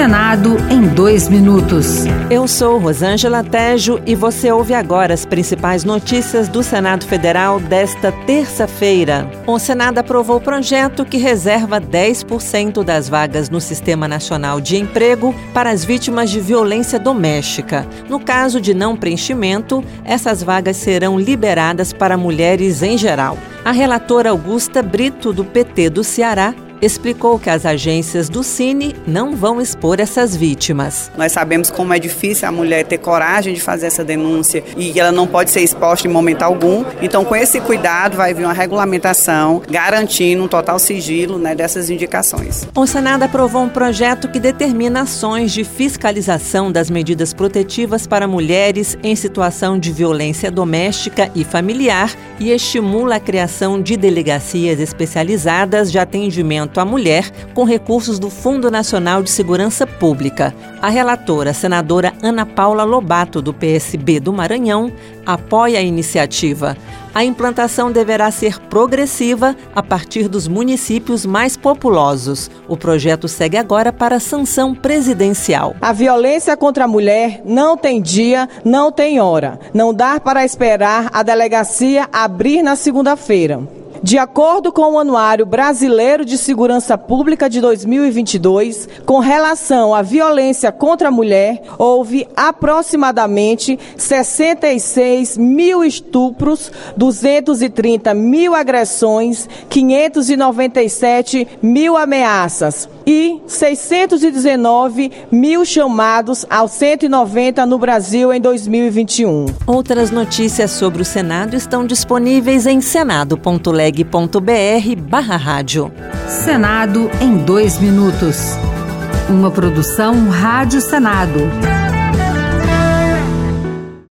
Senado em dois minutos. Eu sou Rosângela Tejo e você ouve agora as principais notícias do Senado Federal desta terça-feira. O Senado aprovou o projeto que reserva 10% das vagas no Sistema Nacional de Emprego para as vítimas de violência doméstica. No caso de não preenchimento, essas vagas serão liberadas para mulheres em geral. A relatora Augusta Brito, do PT do Ceará, explicou que as agências do Cine não vão expor essas vítimas. Nós sabemos como é difícil a mulher ter coragem de fazer essa denúncia e ela não pode ser exposta em momento algum. Então, com esse cuidado, vai vir uma regulamentação garantindo um total sigilo né, dessas indicações. O Senado aprovou um projeto que determina ações de fiscalização das medidas protetivas para mulheres em situação de violência doméstica e familiar e estimula a criação de delegacias especializadas de atendimento atendimento à mulher com recursos do Fundo Nacional de Segurança Pública. A relatora, senadora Ana Paula Lobato, do PSB do Maranhão, apoia a iniciativa. A implantação deverá ser progressiva a partir dos municípios mais populosos. O projeto segue agora para sanção presidencial. A violência contra a mulher não tem dia, não tem hora. Não dá para esperar a delegacia abrir na segunda-feira. De acordo com o Anuário Brasileiro de Segurança Pública de 2022, com relação à violência contra a mulher, houve aproximadamente 66 mil estupros, 230 mil agressões, 597 mil ameaças e 619 mil chamados aos 190 no Brasil em 2021. Outras notícias sobre o Senado estão disponíveis em barra rádio. Senado em dois minutos. Uma produção Rádio Senado.